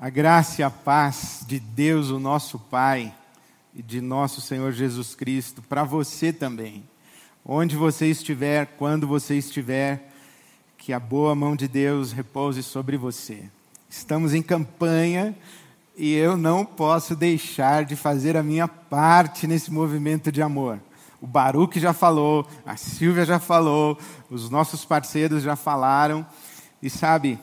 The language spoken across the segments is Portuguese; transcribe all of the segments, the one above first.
A graça e a paz de Deus, o nosso Pai, e de nosso Senhor Jesus Cristo, para você também. Onde você estiver, quando você estiver, que a boa mão de Deus repouse sobre você. Estamos em campanha e eu não posso deixar de fazer a minha parte nesse movimento de amor. O Baruque já falou, a Silvia já falou, os nossos parceiros já falaram. E sabe,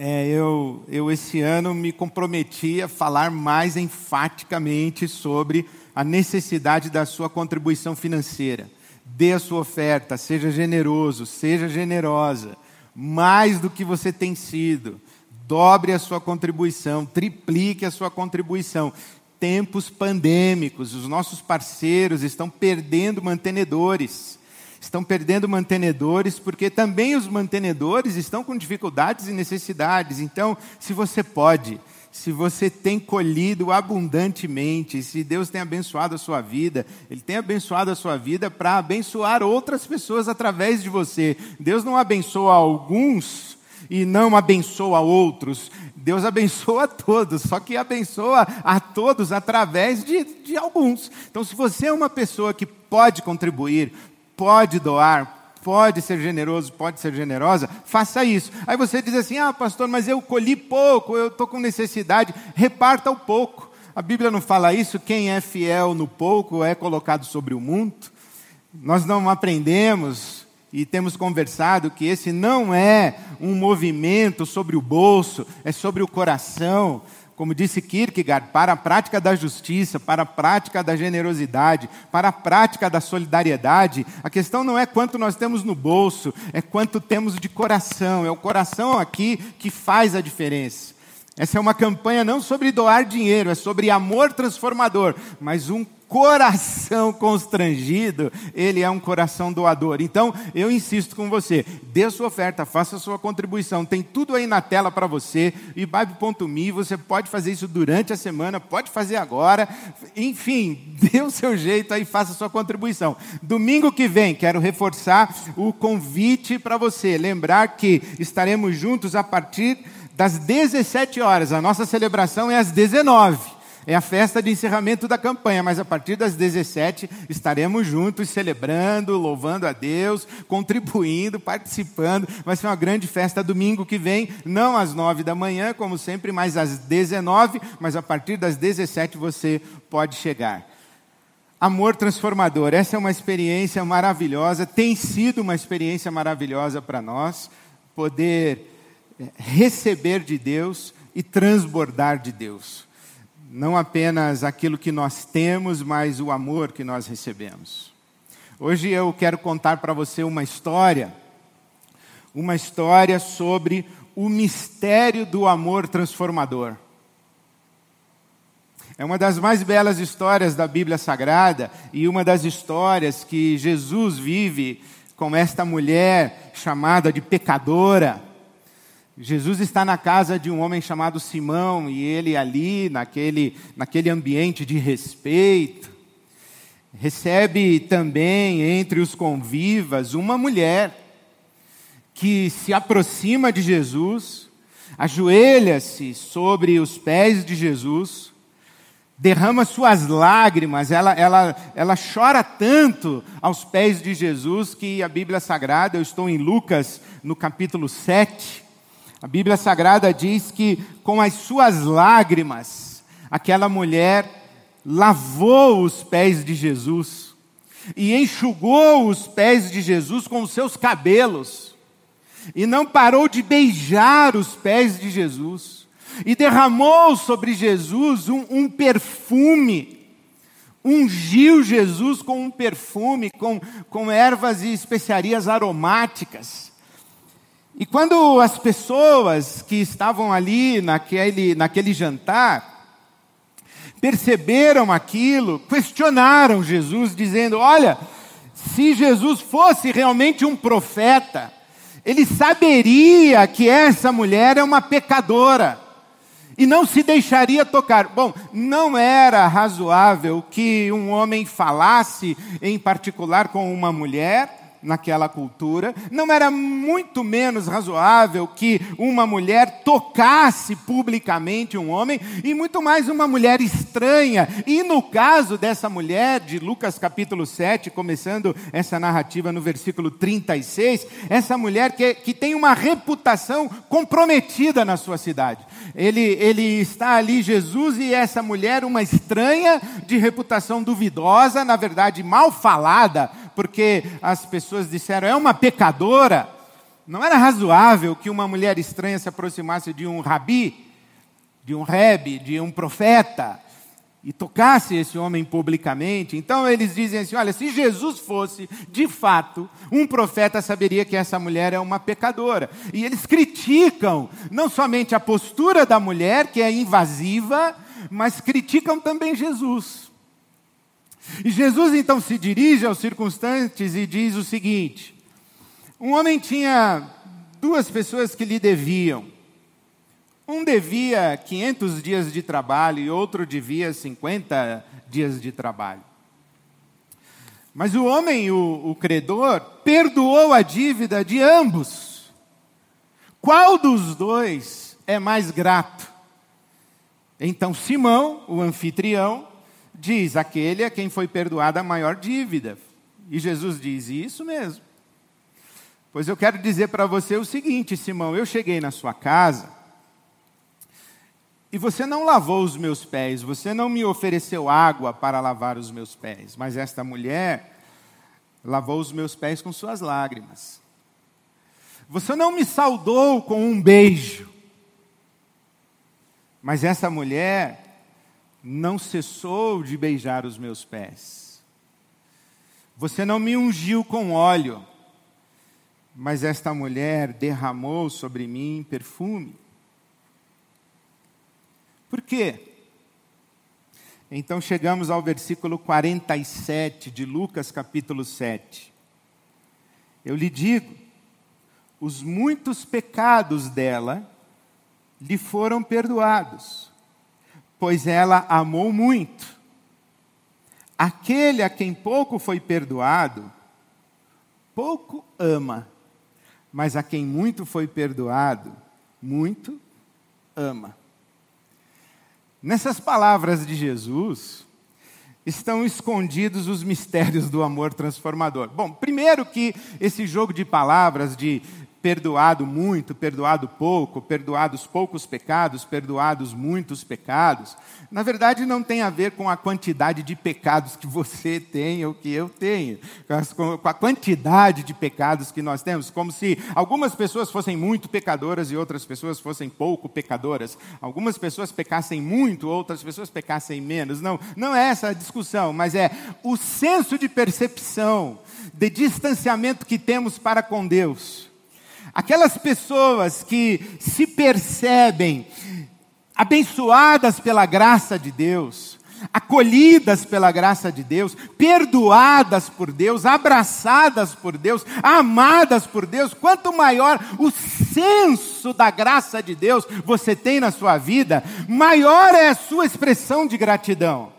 é, eu, eu esse ano me comprometi a falar mais enfaticamente sobre a necessidade da sua contribuição financeira. Dê a sua oferta, seja generoso, seja generosa, mais do que você tem sido. Dobre a sua contribuição, triplique a sua contribuição tempos pandêmicos, os nossos parceiros estão perdendo mantenedores. Estão perdendo mantenedores porque também os mantenedores estão com dificuldades e necessidades. Então, se você pode, se você tem colhido abundantemente, se Deus tem abençoado a sua vida, Ele tem abençoado a sua vida para abençoar outras pessoas através de você. Deus não abençoa alguns e não abençoa outros. Deus abençoa a todos, só que abençoa a todos através de, de alguns. Então, se você é uma pessoa que pode contribuir, pode doar, pode ser generoso, pode ser generosa, faça isso. Aí você diz assim: ah, pastor, mas eu colhi pouco, eu estou com necessidade, reparta o pouco. A Bíblia não fala isso, quem é fiel no pouco é colocado sobre o muito. Nós não aprendemos e temos conversado que esse não é um movimento sobre o bolso, é sobre o coração. Como disse Kierkegaard, para a prática da justiça, para a prática da generosidade, para a prática da solidariedade, a questão não é quanto nós temos no bolso, é quanto temos de coração. É o coração aqui que faz a diferença. Essa é uma campanha não sobre doar dinheiro, é sobre amor transformador, mas um coração constrangido, ele é um coração doador. Então, eu insisto com você, dê sua oferta, faça sua contribuição. Tem tudo aí na tela para você, ibabe.me, você pode fazer isso durante a semana, pode fazer agora. Enfim, dê o seu jeito aí, faça sua contribuição. Domingo que vem, quero reforçar o convite para você, lembrar que estaremos juntos a partir das 17 horas. A nossa celebração é às 19 é a festa de encerramento da campanha, mas a partir das 17 estaremos juntos celebrando, louvando a Deus, contribuindo, participando. Vai ser uma grande festa domingo que vem, não às 9 da manhã, como sempre, mas às 19, mas a partir das 17 você pode chegar. Amor transformador, essa é uma experiência maravilhosa, tem sido uma experiência maravilhosa para nós, poder eh, receber de Deus e transbordar de Deus não apenas aquilo que nós temos, mas o amor que nós recebemos. Hoje eu quero contar para você uma história, uma história sobre o mistério do amor transformador. É uma das mais belas histórias da Bíblia Sagrada e uma das histórias que Jesus vive com esta mulher chamada de pecadora Jesus está na casa de um homem chamado Simão e ele ali, naquele, naquele ambiente de respeito, recebe também entre os convivas uma mulher que se aproxima de Jesus, ajoelha-se sobre os pés de Jesus, derrama suas lágrimas, ela, ela, ela chora tanto aos pés de Jesus que a Bíblia Sagrada, eu estou em Lucas no capítulo 7, a Bíblia Sagrada diz que com as suas lágrimas, aquela mulher lavou os pés de Jesus e enxugou os pés de Jesus com os seus cabelos, e não parou de beijar os pés de Jesus, e derramou sobre Jesus um, um perfume, ungiu Jesus com um perfume, com, com ervas e especiarias aromáticas. E quando as pessoas que estavam ali naquele, naquele jantar perceberam aquilo, questionaram Jesus, dizendo: Olha, se Jesus fosse realmente um profeta, ele saberia que essa mulher é uma pecadora e não se deixaria tocar. Bom, não era razoável que um homem falasse, em particular com uma mulher, naquela cultura, não era muito menos razoável que uma mulher tocasse publicamente um homem, e muito mais uma mulher estranha. E no caso dessa mulher, de Lucas capítulo 7, começando essa narrativa no versículo 36, essa mulher que, que tem uma reputação comprometida na sua cidade. Ele, ele está ali, Jesus, e essa mulher, uma estranha de reputação duvidosa, na verdade mal falada, porque as pessoas disseram, é uma pecadora. Não era razoável que uma mulher estranha se aproximasse de um rabi, de um rebe, de um profeta, e tocasse esse homem publicamente. Então eles dizem assim: olha, se Jesus fosse de fato um profeta, saberia que essa mulher é uma pecadora. E eles criticam não somente a postura da mulher, que é invasiva, mas criticam também Jesus. E Jesus então se dirige aos circunstantes e diz o seguinte: um homem tinha duas pessoas que lhe deviam. Um devia 500 dias de trabalho e outro devia 50 dias de trabalho. Mas o homem, o, o credor, perdoou a dívida de ambos. Qual dos dois é mais grato? Então Simão, o anfitrião, diz: aquele a quem foi perdoada a maior dívida. E Jesus diz: Isso mesmo. Pois eu quero dizer para você o seguinte, Simão: eu cheguei na sua casa e você não lavou os meus pés, você não me ofereceu água para lavar os meus pés, mas esta mulher lavou os meus pés com suas lágrimas. Você não me saudou com um beijo, mas essa mulher não cessou de beijar os meus pés. Você não me ungiu com óleo, mas esta mulher derramou sobre mim perfume. Por quê? Então chegamos ao versículo 47 de Lucas capítulo 7. Eu lhe digo: os muitos pecados dela lhe foram perdoados pois ela amou muito. Aquele a quem pouco foi perdoado, pouco ama, mas a quem muito foi perdoado, muito ama. Nessas palavras de Jesus, estão escondidos os mistérios do amor transformador. Bom, primeiro que esse jogo de palavras de perdoado muito, perdoado pouco, perdoados poucos pecados, perdoados muitos pecados, na verdade não tem a ver com a quantidade de pecados que você tem ou que eu tenho, com a quantidade de pecados que nós temos, como se algumas pessoas fossem muito pecadoras e outras pessoas fossem pouco pecadoras, algumas pessoas pecassem muito, outras pessoas pecassem menos. Não, não é essa a discussão, mas é o senso de percepção, de distanciamento que temos para com Deus Aquelas pessoas que se percebem abençoadas pela graça de Deus, acolhidas pela graça de Deus, perdoadas por Deus, abraçadas por Deus, amadas por Deus, quanto maior o senso da graça de Deus você tem na sua vida, maior é a sua expressão de gratidão.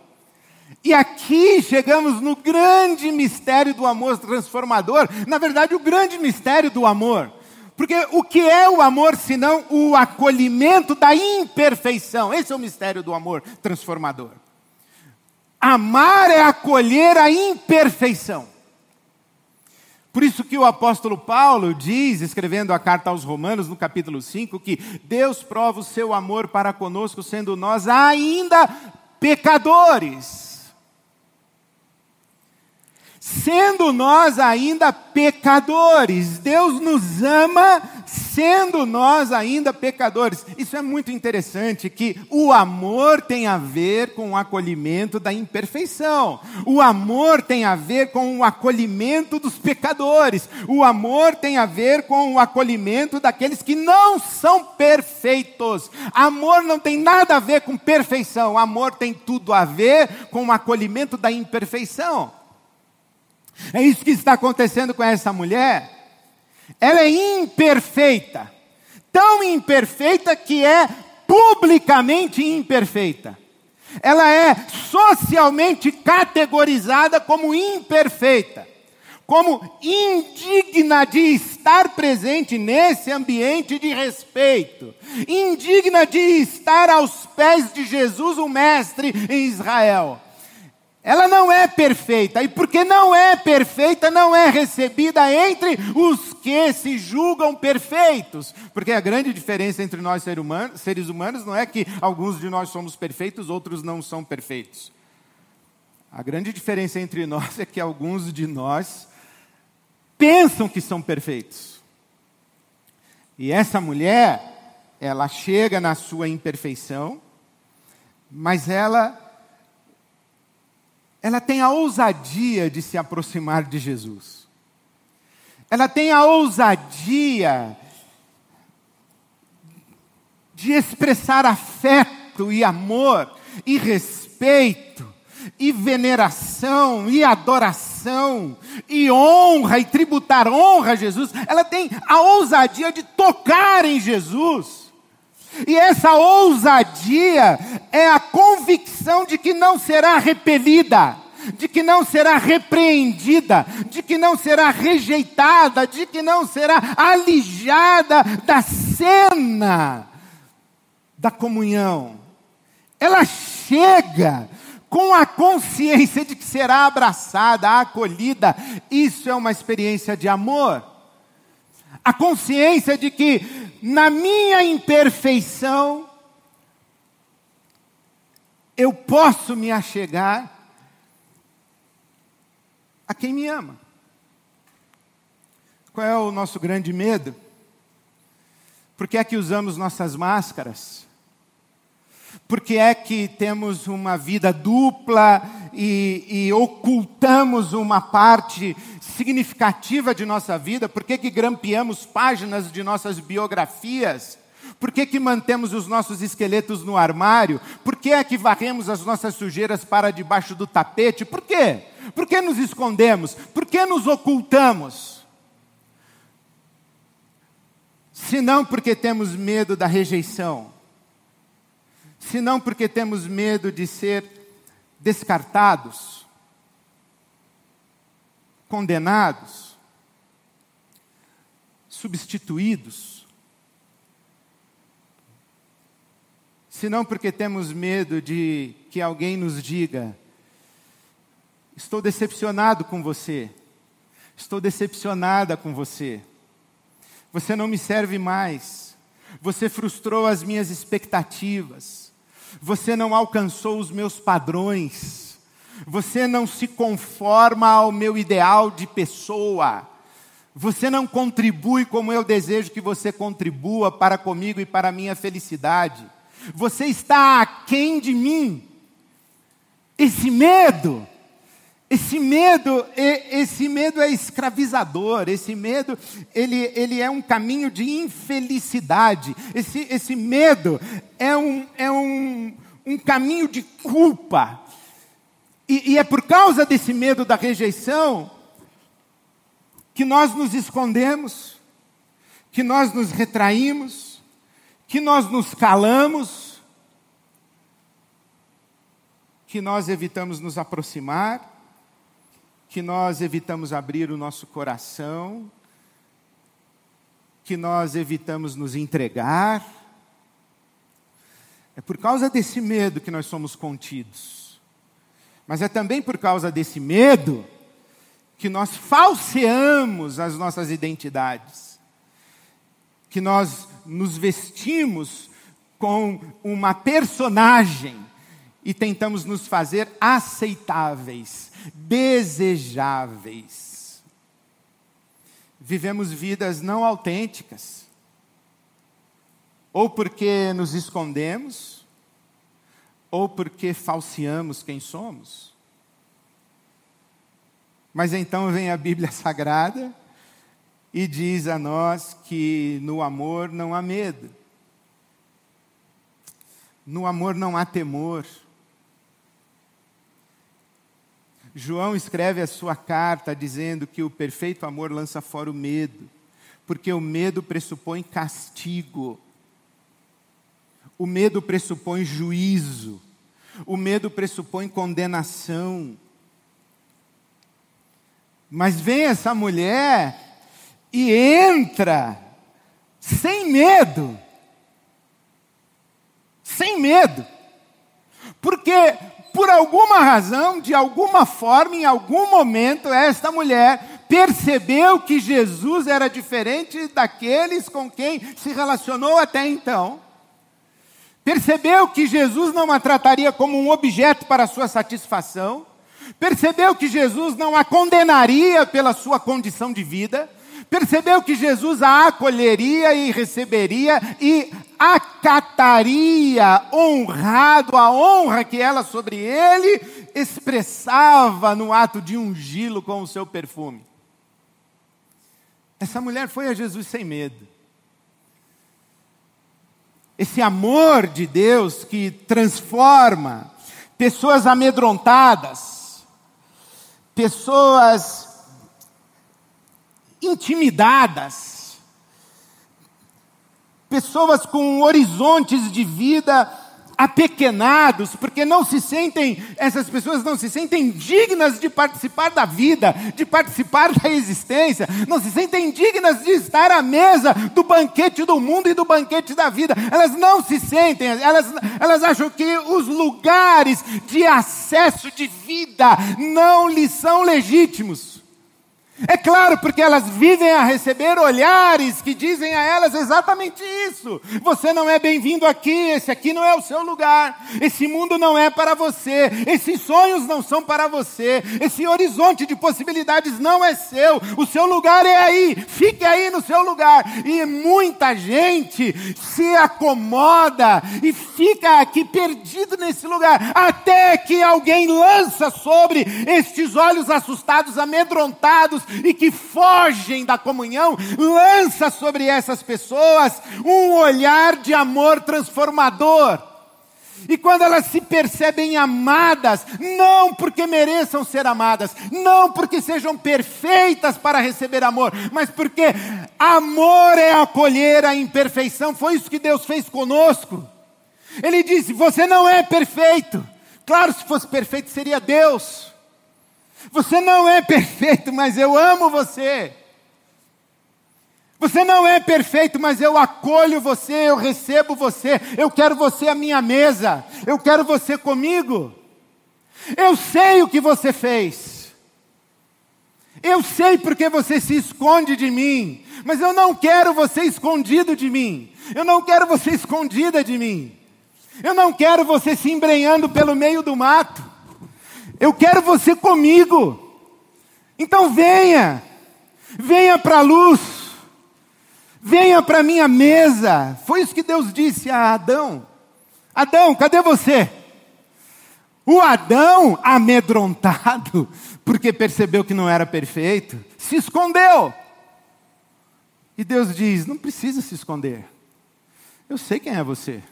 E aqui chegamos no grande mistério do amor transformador, na verdade, o grande mistério do amor. Porque o que é o amor senão o acolhimento da imperfeição? Esse é o mistério do amor transformador. Amar é acolher a imperfeição. Por isso que o apóstolo Paulo diz, escrevendo a carta aos Romanos, no capítulo 5, que Deus prova o seu amor para conosco, sendo nós ainda pecadores sendo nós ainda pecadores. Deus nos ama sendo nós ainda pecadores. Isso é muito interessante que o amor tem a ver com o acolhimento da imperfeição. O amor tem a ver com o acolhimento dos pecadores. O amor tem a ver com o acolhimento daqueles que não são perfeitos. Amor não tem nada a ver com perfeição. Amor tem tudo a ver com o acolhimento da imperfeição. É isso que está acontecendo com essa mulher. Ela é imperfeita, tão imperfeita que é publicamente imperfeita. Ela é socialmente categorizada como imperfeita. como indigna de estar presente nesse ambiente de respeito, indigna de estar aos pés de Jesus, o Mestre em Israel. Ela não é perfeita, e porque não é perfeita, não é recebida entre os que se julgam perfeitos. Porque a grande diferença entre nós seres humanos não é que alguns de nós somos perfeitos, outros não são perfeitos. A grande diferença entre nós é que alguns de nós pensam que são perfeitos. E essa mulher, ela chega na sua imperfeição, mas ela ela tem a ousadia de se aproximar de Jesus. Ela tem a ousadia de expressar afeto e amor e respeito e veneração, e adoração, e honra, e tributar honra a Jesus, ela tem a ousadia de tocar em Jesus. E essa ousadia é a convicção de que não será repelida, de que não será repreendida, de que não será rejeitada, de que não será alijada da cena da comunhão. Ela chega com a consciência de que será abraçada, acolhida. Isso é uma experiência de amor. A consciência de que, na minha imperfeição, eu posso me achegar a quem me ama. Qual é o nosso grande medo? Por que é que usamos nossas máscaras? Por que é que temos uma vida dupla e, e, ocultamos uma parte significativa de nossa vida? Por que, que grampeamos páginas de nossas biografias? Por que, que mantemos os nossos esqueletos no armário? Por que é que varremos as nossas sujeiras para debaixo do tapete? Por quê? Por que nos escondemos? Por que nos ocultamos? Se não porque temos medo da rejeição senão porque temos medo de ser descartados, condenados, substituídos, senão porque temos medo de que alguém nos diga: estou decepcionado com você, estou decepcionada com você, você não me serve mais, você frustrou as minhas expectativas. Você não alcançou os meus padrões. Você não se conforma ao meu ideal de pessoa. Você não contribui como eu desejo que você contribua para comigo e para a minha felicidade. Você está aquém de mim. Esse medo esse medo, esse medo é escravizador, esse medo, ele, ele é um caminho de infelicidade, esse, esse medo é, um, é um, um caminho de culpa. E, e é por causa desse medo da rejeição que nós nos escondemos, que nós nos retraímos, que nós nos calamos, que nós evitamos nos aproximar que nós evitamos abrir o nosso coração, que nós evitamos nos entregar. É por causa desse medo que nós somos contidos. Mas é também por causa desse medo que nós falseamos as nossas identidades. Que nós nos vestimos com uma personagem e tentamos nos fazer aceitáveis, desejáveis. Vivemos vidas não autênticas, ou porque nos escondemos, ou porque falseamos quem somos. Mas então vem a Bíblia Sagrada e diz a nós que no amor não há medo, no amor não há temor. João escreve a sua carta dizendo que o perfeito amor lança fora o medo, porque o medo pressupõe castigo, o medo pressupõe juízo, o medo pressupõe condenação. Mas vem essa mulher e entra sem medo. Sem medo. Porque, por alguma razão, de alguma forma, em algum momento, esta mulher percebeu que Jesus era diferente daqueles com quem se relacionou até então. Percebeu que Jesus não a trataria como um objeto para sua satisfação. Percebeu que Jesus não a condenaria pela sua condição de vida. Percebeu que Jesus a acolheria e receberia e acataria, honrado a honra que ela sobre ele expressava no ato de ungí-lo com o seu perfume. Essa mulher foi a Jesus sem medo. Esse amor de Deus que transforma pessoas amedrontadas, pessoas intimidadas, pessoas com horizontes de vida apequenados, porque não se sentem, essas pessoas não se sentem dignas de participar da vida, de participar da existência, não se sentem dignas de estar à mesa do banquete do mundo e do banquete da vida. Elas não se sentem, elas, elas acham que os lugares de acesso de vida não lhes são legítimos. É claro, porque elas vivem a receber olhares que dizem a elas exatamente isso. Você não é bem-vindo aqui, esse aqui não é o seu lugar, esse mundo não é para você, esses sonhos não são para você, esse horizonte de possibilidades não é seu, o seu lugar é aí, fique aí no seu lugar. E muita gente se acomoda e fica aqui perdido nesse lugar, até que alguém lança sobre estes olhos assustados, amedrontados, e que fogem da comunhão, lança sobre essas pessoas um olhar de amor transformador. E quando elas se percebem amadas, não porque mereçam ser amadas, não porque sejam perfeitas para receber amor, mas porque amor é acolher a imperfeição. Foi isso que Deus fez conosco. Ele disse: Você não é perfeito. Claro, se fosse perfeito seria Deus. Você não é perfeito, mas eu amo você. Você não é perfeito, mas eu acolho você, eu recebo você, eu quero você à minha mesa, eu quero você comigo. Eu sei o que você fez. Eu sei porque você se esconde de mim, mas eu não quero você escondido de mim. Eu não quero você escondida de mim. Eu não quero você se embrenhando pelo meio do mato. Eu quero você comigo. Então venha, venha para a luz, venha para a minha mesa. Foi isso que Deus disse a Adão: Adão, cadê você? O Adão, amedrontado, porque percebeu que não era perfeito, se escondeu. E Deus diz: não precisa se esconder. Eu sei quem é você.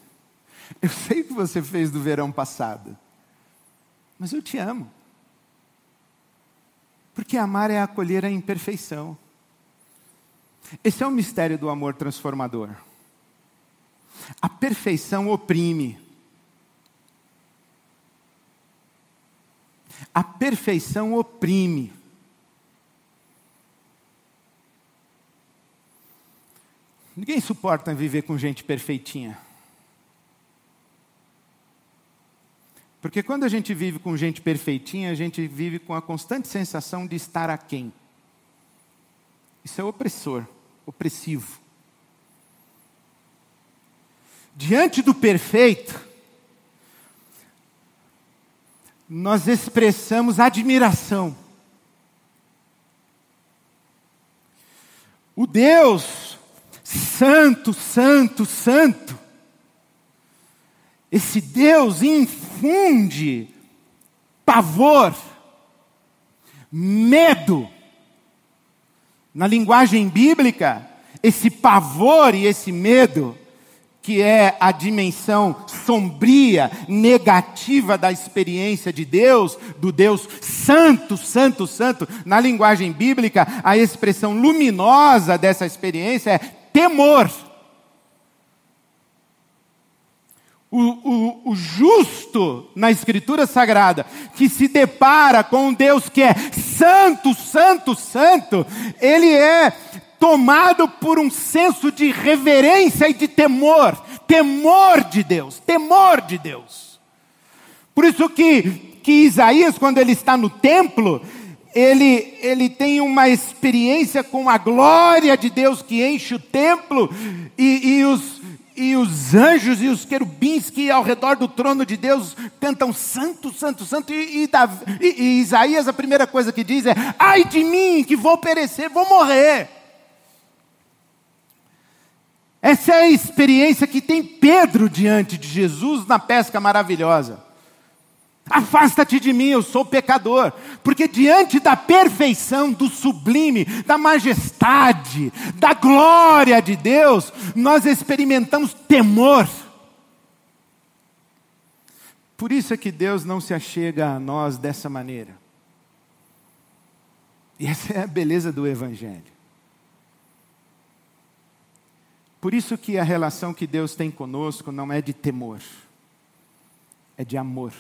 Eu sei o que você fez do verão passado. Mas eu te amo. Porque amar é acolher a imperfeição. Esse é o mistério do amor transformador. A perfeição oprime. A perfeição oprime. Ninguém suporta viver com gente perfeitinha. Porque quando a gente vive com gente perfeitinha, a gente vive com a constante sensação de estar aquém. Isso é opressor, opressivo. Diante do perfeito, nós expressamos admiração. O Deus santo, santo, santo, esse Deus infunde pavor, medo. Na linguagem bíblica, esse pavor e esse medo, que é a dimensão sombria, negativa da experiência de Deus, do Deus santo, santo, santo, na linguagem bíblica, a expressão luminosa dessa experiência é temor. O, o, o, justo na Escritura Sagrada, que se depara com um Deus que é santo, santo, santo, ele é tomado por um senso de reverência e de temor, temor de Deus, temor de Deus. Por isso que, que Isaías, quando ele está no templo, ele, ele tem uma experiência com a glória de Deus que enche o templo e, e os, os anjos e os querubins que ao redor do trono de Deus cantam santo, santo, santo. E, e, Davi, e, e, Isaías, a primeira coisa que diz é: ai de mim, que vou perecer, vou morrer. Essa é a experiência que tem Pedro diante de Jesus na pesca maravilhosa. Afasta-te de mim, eu sou pecador. Porque diante da perfeição, do sublime, da majestade, da glória de Deus, nós experimentamos temor. Por isso é que Deus não se achega a nós dessa maneira. E essa é a beleza do Evangelho. Por isso que a relação que Deus tem conosco não é de temor, é de amor.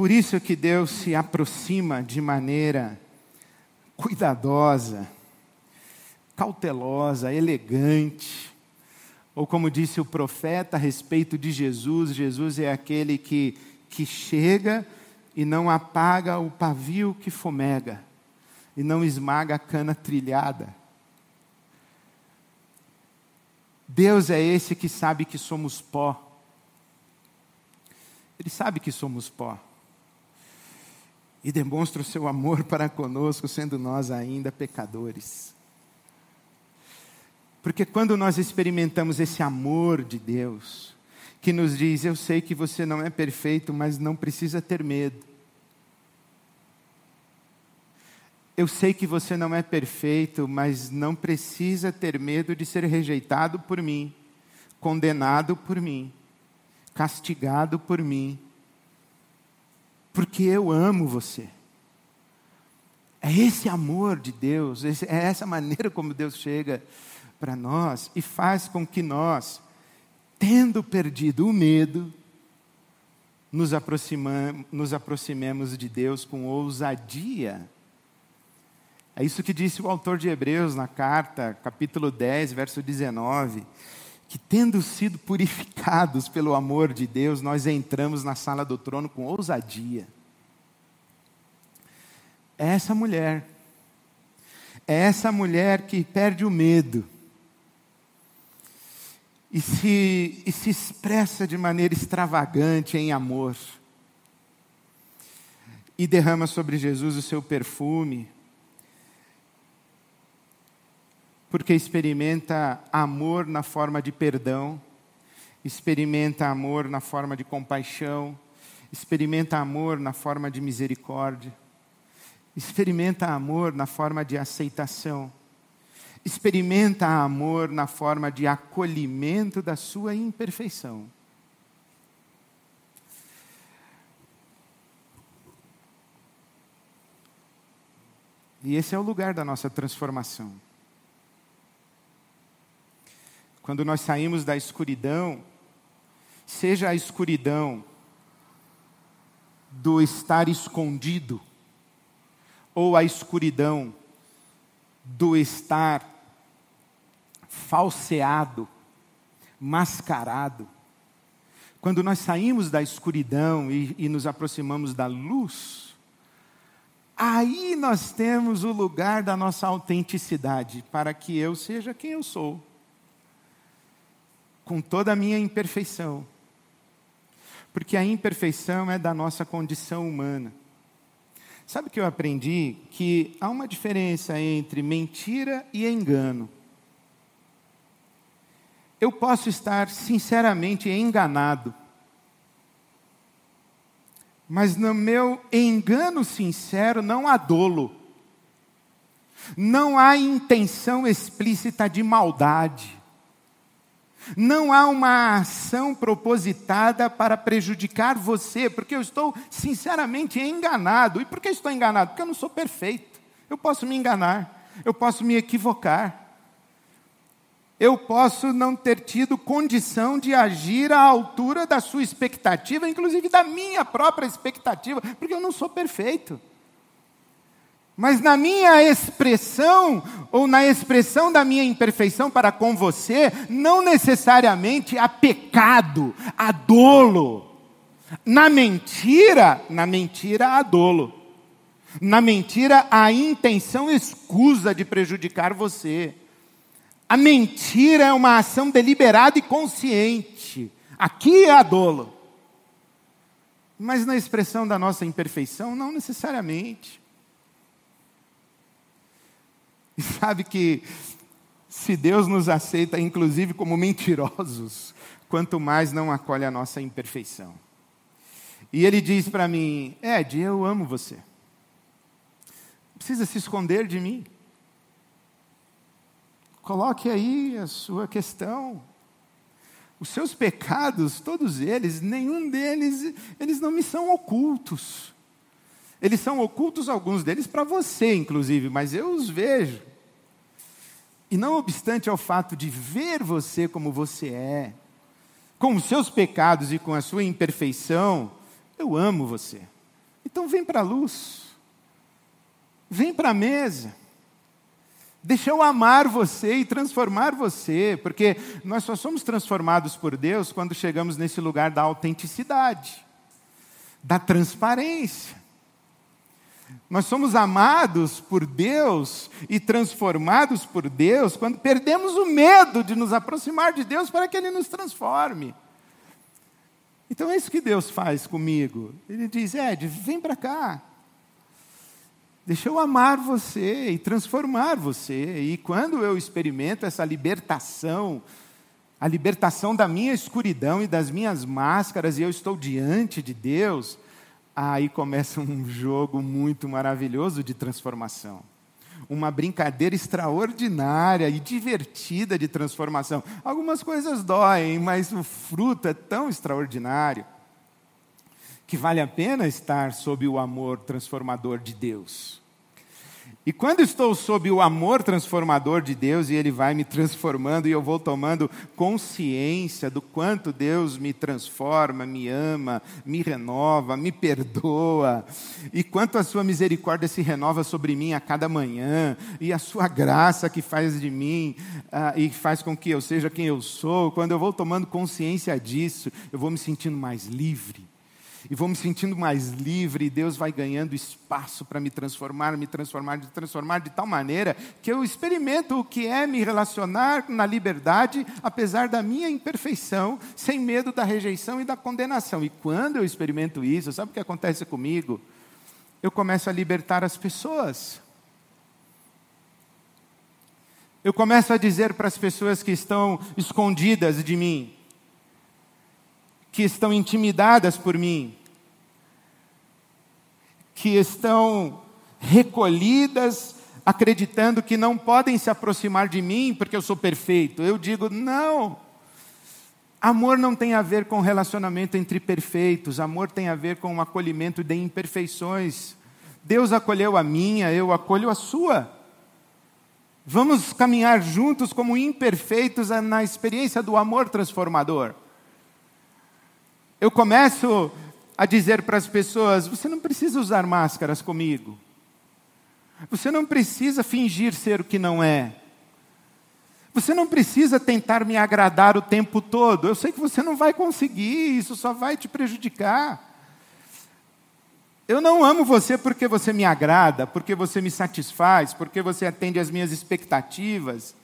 Por isso que Deus se aproxima de maneira cuidadosa, cautelosa, elegante. Ou como disse o profeta a respeito de Jesus, Jesus é aquele que, que chega e não apaga o pavio que fomega, e não esmaga a cana trilhada. Deus é esse que sabe que somos pó. Ele sabe que somos pó e demonstra o seu amor para conosco, sendo nós ainda pecadores. Porque quando nós experimentamos esse amor de Deus, que nos diz: Eu sei que você não é perfeito, mas não precisa ter medo. Eu sei que você não é perfeito, mas não precisa ter medo de ser rejeitado por mim, condenado por mim, castigado por mim porque eu amo você. É esse amor de Deus, é essa maneira como Deus chega para nós e faz com que nós, tendo perdido o medo, nos, nos aproximemos de Deus com ousadia. É isso que disse o autor de Hebreus na carta, capítulo 10, verso 19 que, tendo sido purificados pelo amor de Deus, nós entramos na sala do trono com ousadia. É essa mulher, é essa mulher que perde o medo. E se, e se expressa de maneira extravagante em amor, e derrama sobre Jesus o seu perfume, porque experimenta amor na forma de perdão, experimenta amor na forma de compaixão, experimenta amor na forma de misericórdia, experimenta amor na forma de aceitação, experimenta amor na forma de acolhimento da sua imperfeição. E esse é o lugar da nossa transformação. Quando nós saímos da escuridão, seja a escuridão do estar escondido, ou a escuridão do estar falseado, mascarado. Quando nós saímos da escuridão e, e, nos aproximamos da luz, aí nós temos o lugar da nossa autenticidade, para que eu seja quem eu sou com toda a minha imperfeição. Porque a imperfeição é da nossa condição humana. Sabe o que eu aprendi? Que há uma diferença entre mentira e engano. Eu posso estar sinceramente enganado, mas no meu engano sincero não há dolo, não há intenção explícita de maldade. Não há uma ação propositada para prejudicar você, porque eu estou sinceramente enganado. E por que estou enganado? Porque eu não sou perfeito. Eu posso me enganar, eu posso me equivocar. eu posso não ter tido condição de agir à altura da sua expectativa, inclusive da minha própria expectativa, porque eu não sou perfeito. Mas na minha expressão, ou na expressão da minha imperfeição para com você, não necessariamente há pecado, há dolo. Na mentira, na mentira há dolo. Na mentira há intenção escusa de prejudicar você. A mentira é uma ação deliberada e consciente. Aqui a dolo. Mas na expressão da nossa imperfeição, não necessariamente. E sabe que se Deus nos aceita, inclusive, como mentirosos, quanto mais não acolhe a nossa imperfeição. E ele diz para mim: Ed, eu amo você. Precisa se esconder de mim. Coloque aí a sua questão. Os seus pecados, todos eles, nenhum deles, eles não me são ocultos. Eles são ocultos, alguns deles, para você, inclusive, mas eu os vejo. E não obstante ao fato de ver você como você é, com os seus pecados e com a sua imperfeição, eu amo você. Então vem para a luz. Vem para a mesa. Deixa eu amar você e transformar você, porque nós só somos transformados por Deus quando chegamos nesse lugar da autenticidade, da transparência. Nós somos amados por Deus e transformados por Deus quando perdemos o medo de nos aproximar de Deus para que Ele nos transforme. Então é isso que Deus faz comigo. Ele diz: Ed, vem para cá. Deixa eu amar você e transformar você. E quando eu experimento essa libertação, a libertação da minha escuridão e das minhas máscaras, e eu estou diante de Deus, aí começa um jogo muito maravilhoso de transformação uma brincadeira extraordinária e divertida de transformação. Algumas coisas doem, mas o fruto é tão extraordinário que vale a pena estar sob o amor transformador de Deus. E quando estou sob o amor transformador de Deus e Ele vai me transformando e eu vou tomando consciência do quanto Deus me transforma, me ama, me renova, me perdoa, e quanto a Sua misericórdia se renova sobre mim a cada manhã, e a Sua graça que faz de mim uh, e faz com que eu seja quem eu sou, quando eu vou tomando consciência disso, eu vou me sentindo mais livre e vou me sentindo mais livre, e Deus vai ganhando espaço para me transformar, me transformar, me transformar de tal maneira que eu experimento o que é me relacionar na liberdade, apesar da minha imperfeição, sem medo da rejeição e da condenação. E quando eu experimento isso, sabe o que acontece comigo? Eu começo a libertar as pessoas. Eu começo a dizer para as pessoas que estão escondidas de mim, que estão intimidadas por mim, que estão recolhidas, acreditando que não podem se aproximar de mim porque eu sou perfeito. Eu digo, não. Amor não tem a ver com relacionamento entre perfeitos, amor tem a ver com um acolhimento de imperfeições. Deus acolheu a minha, eu acolho a sua. Vamos caminhar juntos como imperfeitos na experiência do amor transformador. Eu começo a dizer para as pessoas: você não precisa usar máscaras comigo. Você não precisa fingir ser o que não é. Você não precisa tentar me agradar o tempo todo. Eu sei que você não vai conseguir, isso só vai te prejudicar. Eu não amo você porque você me agrada, porque você me satisfaz, porque você atende às minhas expectativas.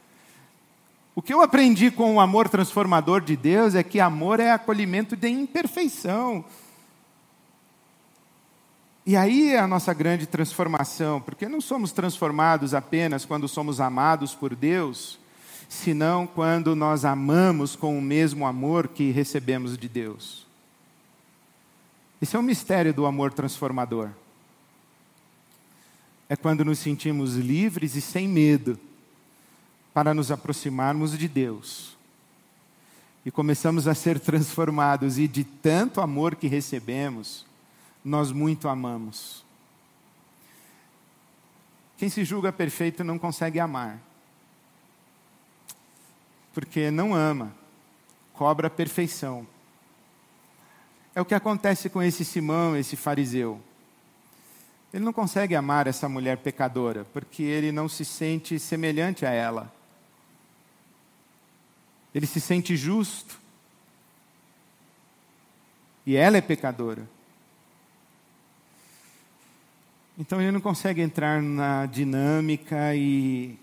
O que eu aprendi com o amor transformador de Deus é que amor é acolhimento de imperfeição. E aí é a nossa grande transformação, porque não somos transformados apenas quando somos amados por Deus, senão quando nós amamos com o mesmo amor que recebemos de Deus. Esse é o mistério do amor transformador. É quando nos sentimos livres e sem medo para nos aproximarmos de Deus. E começamos a ser transformados, e de tanto amor que recebemos, nós muito amamos. Quem se julga perfeito não consegue amar. porque não ama, cobra a perfeição. É o que acontece com esse Simão, esse fariseu. Ele não consegue amar essa mulher pecadora, porque ele não se sente semelhante a ela. Ele se sente justo. E ela é pecadora. Então ele não consegue entrar na dinâmica e,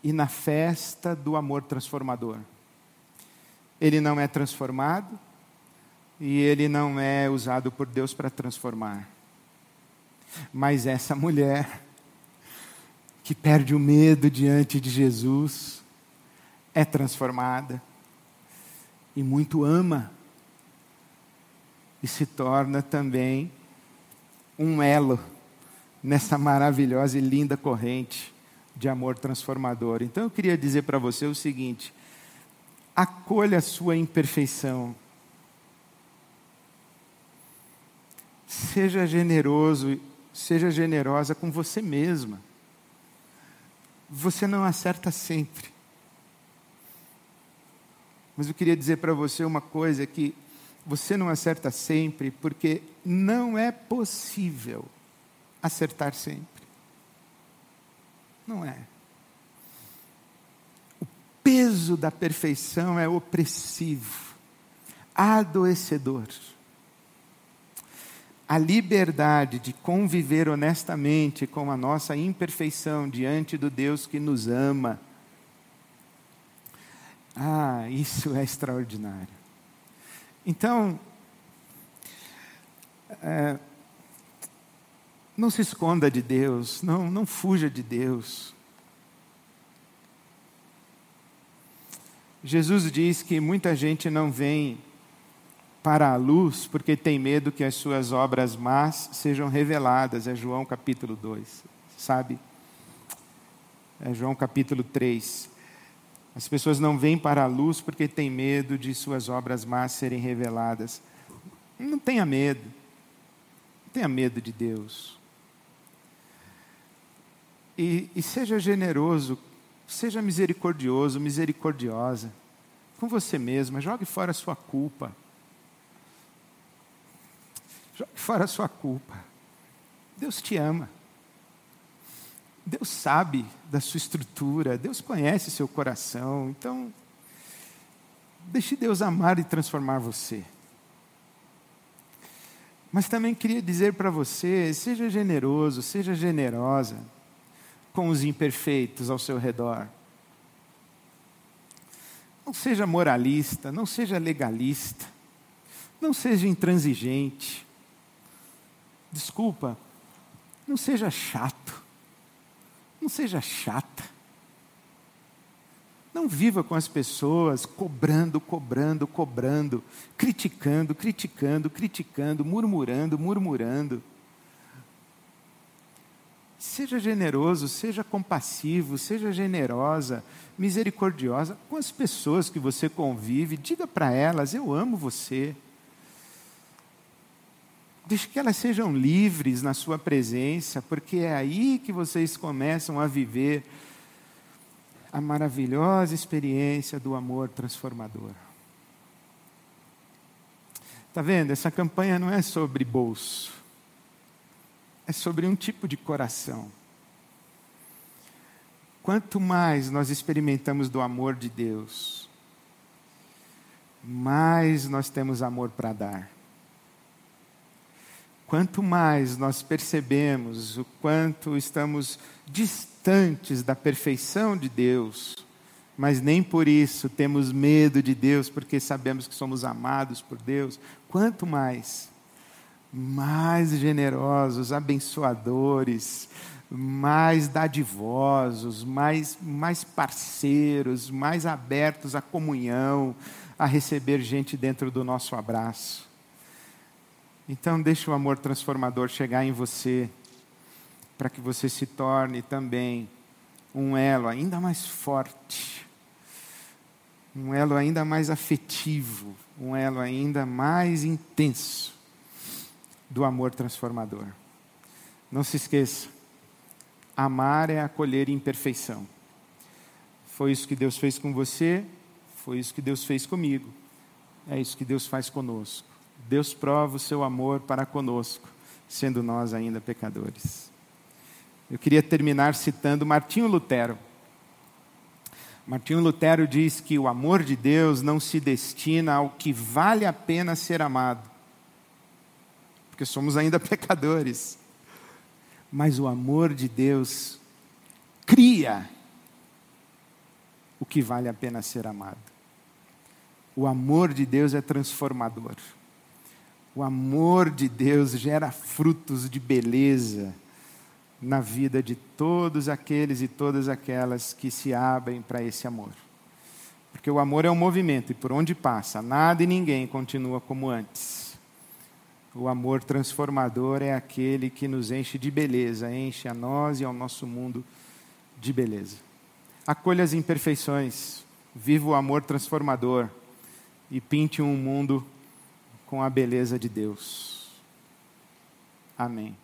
e na festa do amor transformador. Ele não é transformado e ele não é usado por Deus para transformar. Mas essa mulher, que perde o medo diante de Jesus, é transformada e muito ama, e se torna também um elo nessa maravilhosa e linda corrente de amor transformador. Então eu queria dizer para você o seguinte: acolha a sua imperfeição. Seja generoso Seja generosa com você mesma. Você não acerta sempre. Mas eu queria dizer para você uma coisa que você não acerta sempre porque não é possível acertar sempre. Não é. O peso da perfeição é opressivo, adoecedor a liberdade de conviver honestamente com a nossa imperfeição diante do Deus que nos ama. Ah, isso é extraordinário. Então, é, não se esconda de Deus, não, não fuja de Deus. Jesus diz que muita gente não vem para a luz, porque tem medo que as suas obras más sejam reveladas. É João capítulo 2, sabe? É João capítulo 3. As pessoas não vêm para a luz porque têm medo de suas obras más serem reveladas. Não tenha medo. Não tenha medo de Deus. E, e seja generoso, seja misericordioso, misericordiosa com você mesma. Jogue fora a sua culpa. Jogue fora a sua culpa. Deus te ama. Deus sabe da sua estrutura, Deus conhece seu coração. Então, deixe Deus amar e transformar você. Mas também queria dizer para você: seja generoso, seja generosa com os imperfeitos ao seu redor. Não seja moralista, não seja legalista, não seja intransigente. Desculpa, não seja chato, não seja chata. Não viva com as pessoas cobrando, cobrando, cobrando, criticando, criticando, criticando, murmurando, murmurando. Seja generoso, seja compassivo, seja generosa, misericordiosa com as pessoas que você convive. Diga para elas: Eu amo você. Deixe que elas sejam livres na sua presença, porque é aí que vocês começam a viver a maravilhosa experiência do amor transformador. Está vendo? Essa campanha não é sobre bolso, é sobre um tipo de coração. Quanto mais nós experimentamos do amor de Deus, mais nós temos amor para dar. Quanto mais nós percebemos o quanto estamos distantes da perfeição de Deus, mas nem por isso temos medo de Deus, porque sabemos que somos amados por Deus, quanto mais, mais generosos, abençoadores, mais dadivosos, mais, mais parceiros, mais abertos à comunhão, a receber gente dentro do nosso abraço. Então, deixe o amor transformador chegar em você, para que você se torne também um elo ainda mais forte, um elo ainda mais afetivo, um elo ainda mais intenso do amor transformador. Não se esqueça, amar é acolher imperfeição. Foi isso que Deus fez com você, foi isso que Deus fez comigo. É isso que Deus faz conosco. Deus prova o seu amor para conosco, sendo nós ainda pecadores. Eu queria terminar citando Martinho Lutero. Martinho Lutero diz que o amor de Deus não se destina ao que vale a pena ser amado, porque somos ainda pecadores. Mas o amor de Deus cria o que vale a pena ser amado. O amor de Deus é transformador. O amor de Deus gera frutos de beleza na vida de todos aqueles e todas aquelas que se abrem para esse amor. Porque o amor é um movimento e por onde passa, nada e ninguém continua como antes. O amor transformador é aquele que nos enche de beleza, enche a nós e ao nosso mundo de beleza. Acolha as imperfeições, viva o amor transformador e pinte um mundo com a beleza de Deus. Amém.